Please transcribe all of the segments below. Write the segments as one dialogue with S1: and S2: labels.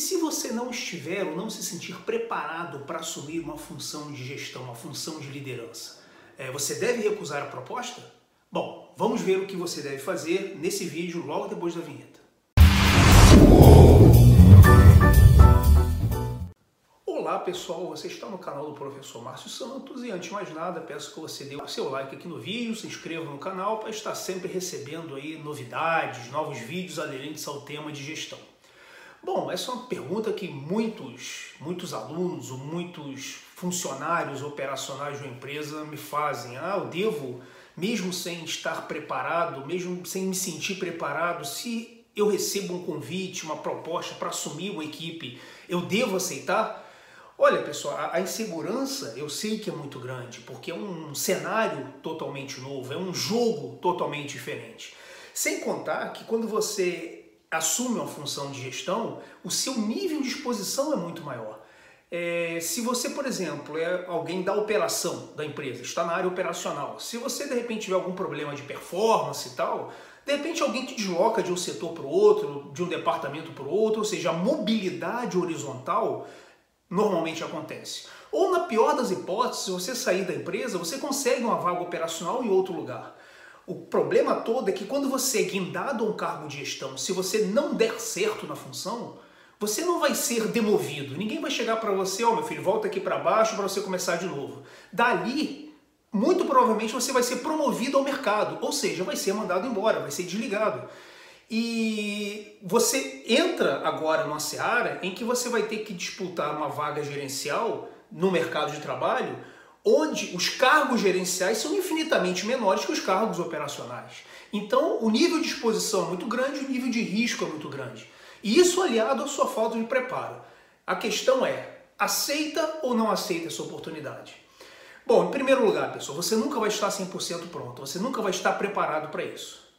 S1: se você não estiver ou não se sentir preparado para assumir uma função de gestão, uma função de liderança, é, você deve recusar a proposta? Bom, vamos ver o que você deve fazer nesse vídeo logo depois da vinheta. Olá pessoal, você está no canal do Professor Márcio Santos e antes de mais nada peço que você dê o seu like aqui no vídeo, se inscreva no canal para estar sempre recebendo aí novidades, novos vídeos aderentes ao tema de gestão. Bom, essa é uma pergunta que muitos, muitos alunos ou muitos funcionários operacionais de uma empresa me fazem. Ah, eu devo, mesmo sem estar preparado, mesmo sem me sentir preparado, se eu recebo um convite, uma proposta para assumir uma equipe, eu devo aceitar? Olha, pessoal, a, insegurança eu sei que é muito grande, porque é um cenário totalmente novo, é um jogo totalmente diferente. Sem contar que quando você assume uma função de gestão, o seu nível de exposição é muito maior. É, se você, por exemplo, é alguém da operação da empresa, está na área operacional, se você de repente tiver algum problema de performance e tal, de repente alguém te desloca de um setor para o outro, de um departamento para o outro, ou seja, a mobilidade horizontal normalmente acontece. Ou na pior das hipóteses, se você sair da empresa, você consegue uma vaga operacional em outro lugar. O problema todo é que quando você é guindado a um cargo de gestão, se você não der certo na função, você não vai ser demovido. Ninguém vai chegar para você, ó oh, meu filho, volta aqui para baixo para você começar de novo. Dali, muito provavelmente você vai ser promovido ao mercado, ou seja, vai ser mandado embora, vai ser desligado. E você entra agora numa seara em que você vai ter que disputar uma vaga gerencial no mercado de trabalho, onde os cargos gerenciais são infinitamente menores que os cargos operacionais. Então, o nível de exposição é muito grande, o nível de risco é muito grande. E isso aliado à sua falta de preparo. A questão é, aceita ou não aceita essa oportunidade? Bom, em primeiro lugar, pessoal, você nunca vai estar 100% pronto, você nunca vai estar preparado para isso.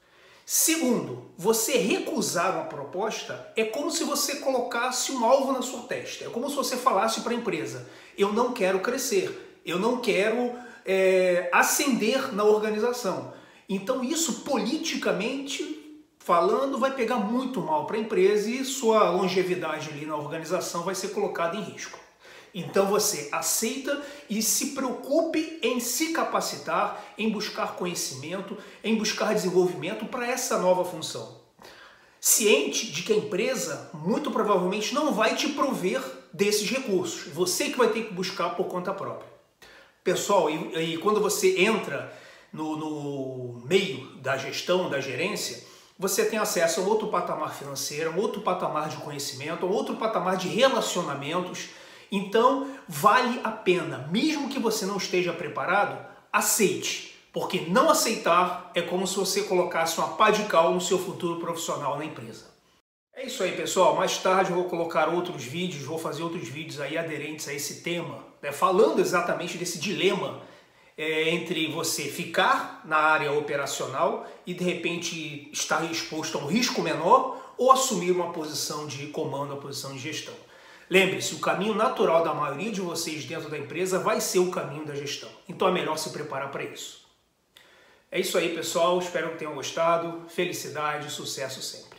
S1: Segundo, você recusar uma proposta é como se você colocasse um alvo na sua testa. É como se você falasse para a empresa: eu não quero crescer, eu não quero é, ascender na organização. Então, isso politicamente falando vai pegar muito mal para a empresa e sua longevidade ali na organização vai ser colocada em risco. Então você aceita e se preocupe em se capacitar, em buscar conhecimento, em buscar desenvolvimento para essa nova função. Ciente de que a empresa muito provavelmente não vai te prover desses recursos, você que vai ter que buscar por conta própria. Pessoal, e, e quando você entra no, no meio da gestão, da gerência, você tem acesso a outro patamar financeiro, a outro patamar de conhecimento, a outro patamar de relacionamentos então, vale a pena, mesmo que você não esteja preparado, aceite, porque não aceitar é como se você colocasse uma pá de cal no seu futuro profissional na empresa. É isso aí, pessoal. Mais tarde eu vou colocar outros vídeos, vou fazer outros vídeos aí aderentes a esse tema, né, falando exatamente desse dilema é, entre você ficar na área operacional e de repente estar exposto a um risco menor ou assumir uma posição de comando, uma posição de gestão. Lembre-se, o caminho natural da maioria de vocês dentro da empresa vai ser o caminho da gestão. Então é melhor se preparar para isso. É isso aí, pessoal. Espero que tenham gostado. Felicidade, sucesso sempre.